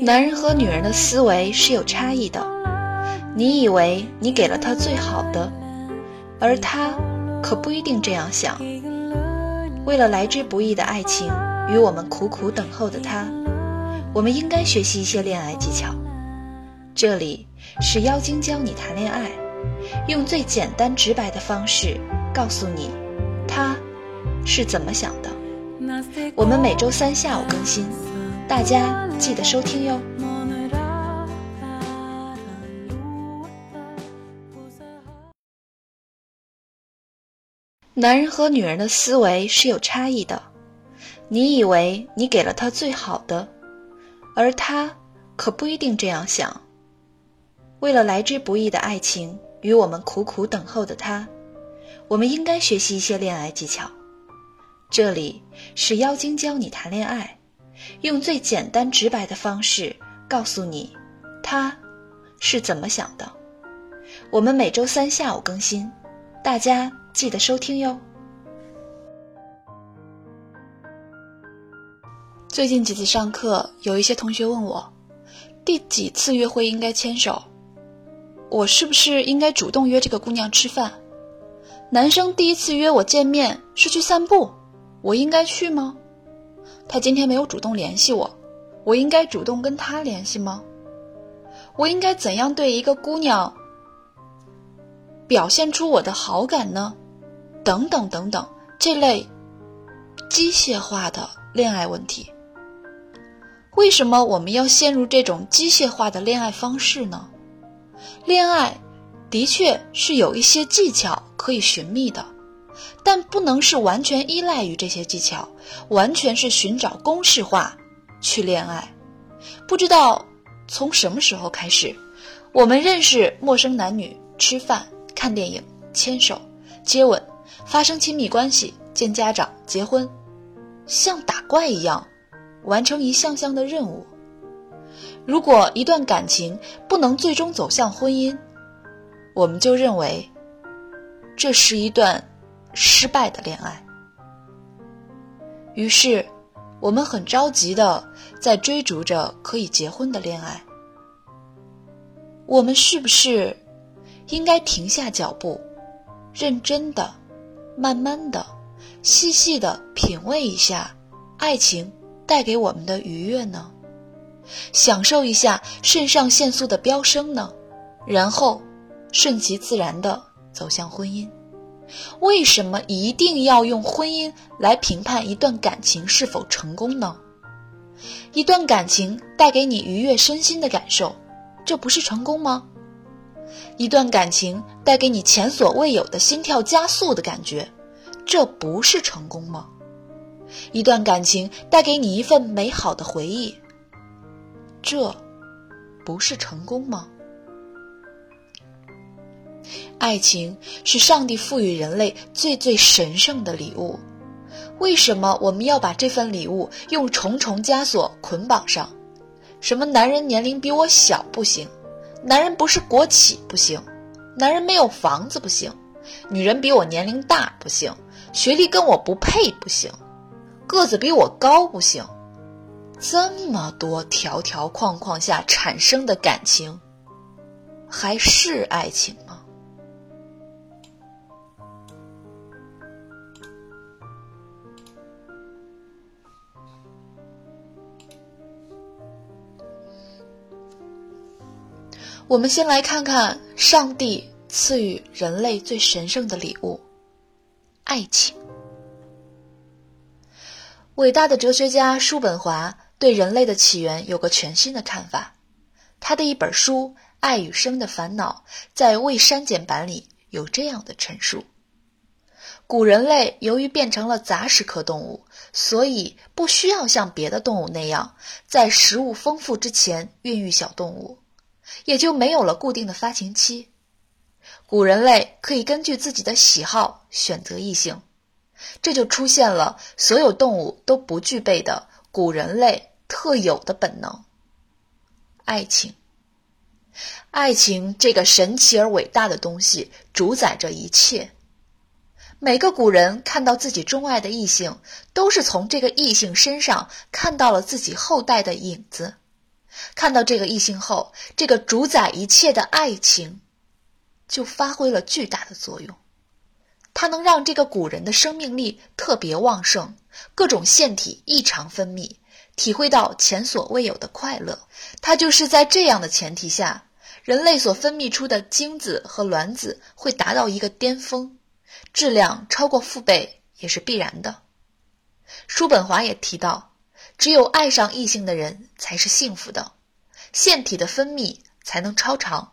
男人和女人的思维是有差异的。你以为你给了他最好的，而他可不一定这样想。为了来之不易的爱情与我们苦苦等候的他，我们应该学习一些恋爱技巧。这里是妖精教你谈恋爱，用最简单直白的方式告诉你他是怎么想的。我们每周三下午更新，大家记得收听哟。男人和女人的思维是有差异的。你以为你给了他最好的，而他可不一定这样想。为了来之不易的爱情与我们苦苦等候的他，我们应该学习一些恋爱技巧。这里是妖精教你谈恋爱，用最简单直白的方式告诉你他是怎么想的。我们每周三下午更新，大家。记得收听哟。最近几次上课，有一些同学问我，第几次约会应该牵手？我是不是应该主动约这个姑娘吃饭？男生第一次约我见面是去散步，我应该去吗？他今天没有主动联系我，我应该主动跟他联系吗？我应该怎样对一个姑娘表现出我的好感呢？等等等等，这类机械化的恋爱问题，为什么我们要陷入这种机械化的恋爱方式呢？恋爱的确是有一些技巧可以寻觅的，但不能是完全依赖于这些技巧，完全是寻找公式化去恋爱。不知道从什么时候开始，我们认识陌生男女，吃饭、看电影、牵手、接吻。发生亲密关系、见家长、结婚，像打怪一样，完成一项项的任务。如果一段感情不能最终走向婚姻，我们就认为这是一段失败的恋爱。于是，我们很着急的在追逐着可以结婚的恋爱。我们是不是应该停下脚步，认真的？慢慢的、细细的品味一下爱情带给我们的愉悦呢？享受一下肾上腺素的飙升呢？然后顺其自然的走向婚姻。为什么一定要用婚姻来评判一段感情是否成功呢？一段感情带给你愉悦身心的感受，这不是成功吗？一段感情带给你前所未有的心跳加速的感觉，这不是成功吗？一段感情带给你一份美好的回忆，这不是成功吗？爱情是上帝赋予人类最最神圣的礼物，为什么我们要把这份礼物用重重枷锁捆绑上？什么男人年龄比我小不行？男人不是国企不行，男人没有房子不行，女人比我年龄大不行，学历跟我不配不行，个子比我高不行，这么多条条框框下产生的感情，还是爱情吗？我们先来看看上帝赐予人类最神圣的礼物——爱情。伟大的哲学家叔本华对人类的起源有个全新的看法。他的一本书《爱与生的烦恼》在未删减版里有这样的陈述：古人类由于变成了杂食科动物，所以不需要像别的动物那样在食物丰富之前孕育小动物。也就没有了固定的发情期，古人类可以根据自己的喜好选择异性，这就出现了所有动物都不具备的古人类特有的本能——爱情。爱情这个神奇而伟大的东西主宰着一切，每个古人看到自己钟爱的异性，都是从这个异性身上看到了自己后代的影子。看到这个异性后，这个主宰一切的爱情，就发挥了巨大的作用。它能让这个古人的生命力特别旺盛，各种腺体异常分泌，体会到前所未有的快乐。它就是在这样的前提下，人类所分泌出的精子和卵子会达到一个巅峰，质量超过父辈也是必然的。叔本华也提到。只有爱上异性的人才是幸福的，腺体的分泌才能超常，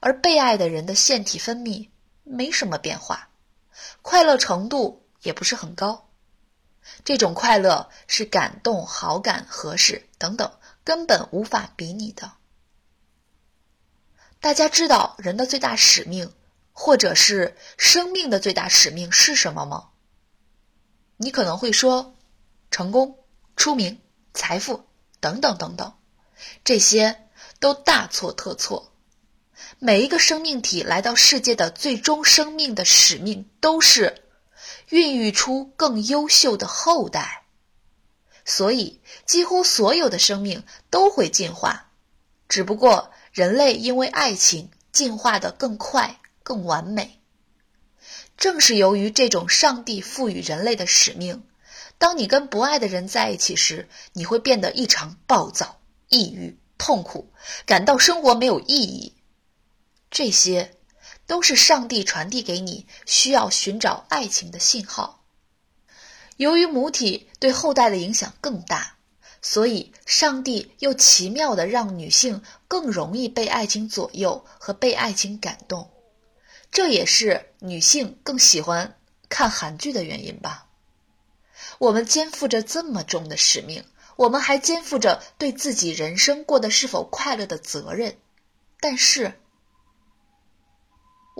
而被爱的人的腺体分泌没什么变化，快乐程度也不是很高。这种快乐是感动、好感、合适等等根本无法比拟的。大家知道人的最大使命，或者是生命的最大使命是什么吗？你可能会说，成功。出名、财富等等等等，这些都大错特错。每一个生命体来到世界的最终生命的使命，都是孕育出更优秀的后代。所以，几乎所有的生命都会进化，只不过人类因为爱情进化的更快、更完美。正是由于这种上帝赋予人类的使命。当你跟不爱的人在一起时，你会变得异常暴躁、抑郁、痛苦，感到生活没有意义。这些都是上帝传递给你需要寻找爱情的信号。由于母体对后代的影响更大，所以上帝又奇妙的让女性更容易被爱情左右和被爱情感动。这也是女性更喜欢看韩剧的原因吧。我们肩负着这么重的使命，我们还肩负着对自己人生过得是否快乐的责任，但是，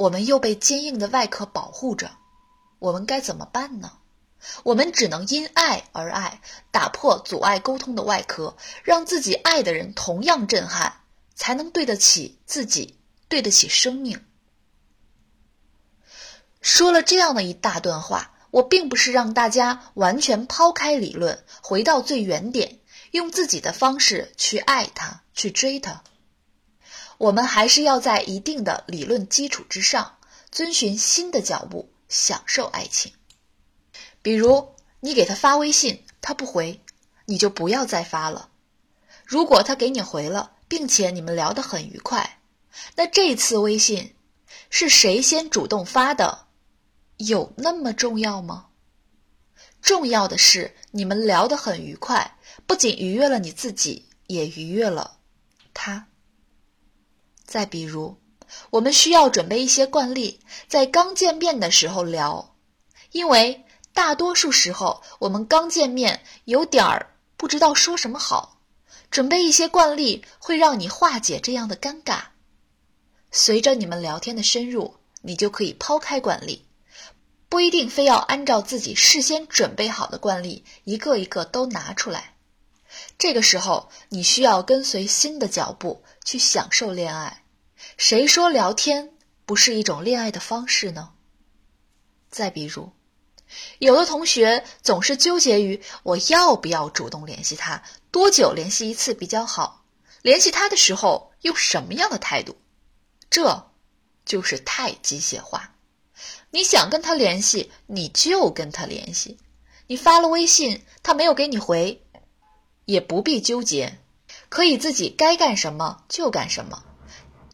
我们又被坚硬的外壳保护着，我们该怎么办呢？我们只能因爱而爱，打破阻碍沟通的外壳，让自己爱的人同样震撼，才能对得起自己，对得起生命。说了这样的一大段话。我并不是让大家完全抛开理论，回到最原点，用自己的方式去爱他，去追他。我们还是要在一定的理论基础之上，遵循新的脚步，享受爱情。比如，你给他发微信，他不回，你就不要再发了。如果他给你回了，并且你们聊得很愉快，那这次微信是谁先主动发的？有那么重要吗？重要的是你们聊得很愉快，不仅愉悦了你自己，也愉悦了他。再比如，我们需要准备一些惯例，在刚见面的时候聊，因为大多数时候我们刚见面有点儿不知道说什么好，准备一些惯例会让你化解这样的尴尬。随着你们聊天的深入，你就可以抛开惯例。不一定非要按照自己事先准备好的惯例一个一个都拿出来。这个时候，你需要跟随新的脚步去享受恋爱。谁说聊天不是一种恋爱的方式呢？再比如，有的同学总是纠结于我要不要主动联系他，多久联系一次比较好？联系他的时候用什么样的态度？这就是太机械化。你想跟他联系，你就跟他联系。你发了微信，他没有给你回，也不必纠结，可以自己该干什么就干什么。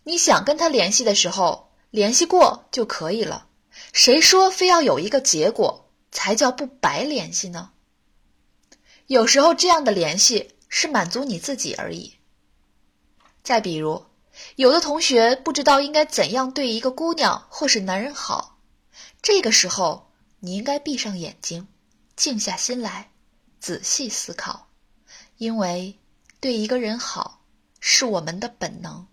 你想跟他联系的时候，联系过就可以了。谁说非要有一个结果才叫不白联系呢？有时候这样的联系是满足你自己而已。再比如，有的同学不知道应该怎样对一个姑娘或是男人好。这个时候，你应该闭上眼睛，静下心来，仔细思考，因为对一个人好是我们的本能，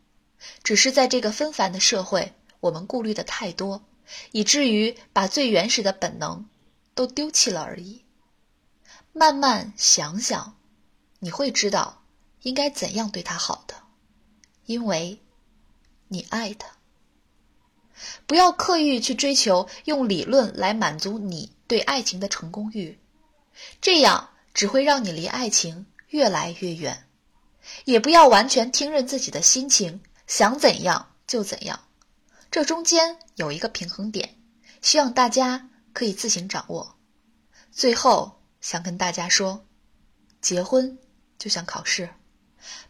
只是在这个纷繁的社会，我们顾虑的太多，以至于把最原始的本能都丢弃了而已。慢慢想想，你会知道应该怎样对他好的，因为你爱他。不要刻意去追求用理论来满足你对爱情的成功欲，这样只会让你离爱情越来越远。也不要完全听任自己的心情，想怎样就怎样。这中间有一个平衡点，希望大家可以自行掌握。最后想跟大家说，结婚就像考试，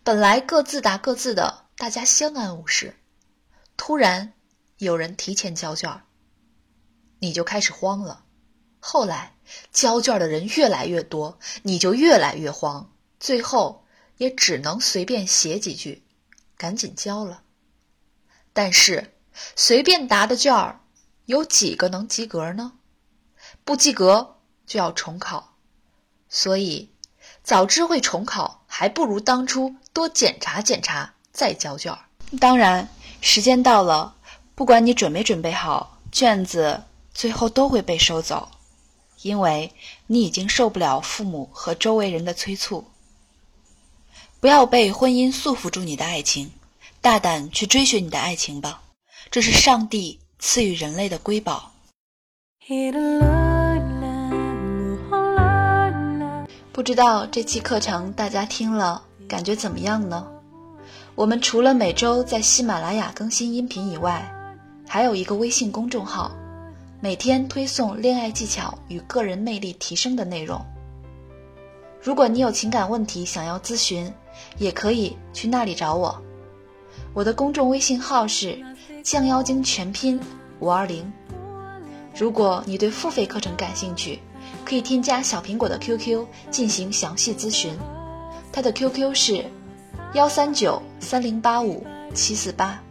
本来各自答各自的，大家相安无事。突然有人提前交卷，你就开始慌了。后来交卷的人越来越多，你就越来越慌。最后也只能随便写几句，赶紧交了。但是随便答的卷儿，有几个能及格呢？不及格。就要重考，所以早知会重考，还不如当初多检查检查再交卷儿。当然，时间到了，不管你准没准备好，卷子最后都会被收走，因为你已经受不了父母和周围人的催促。不要被婚姻束缚住你的爱情，大胆去追寻你的爱情吧，这是上帝赐予人类的瑰宝。不知道这期课程大家听了感觉怎么样呢？我们除了每周在喜马拉雅更新音频以外，还有一个微信公众号，每天推送恋爱技巧与个人魅力提升的内容。如果你有情感问题想要咨询，也可以去那里找我。我的公众微信号是降妖精全拼五二零。如果你对付费课程感兴趣，可以添加小苹果的 QQ 进行详细咨询，他的 QQ 是幺三九三零八五七四八。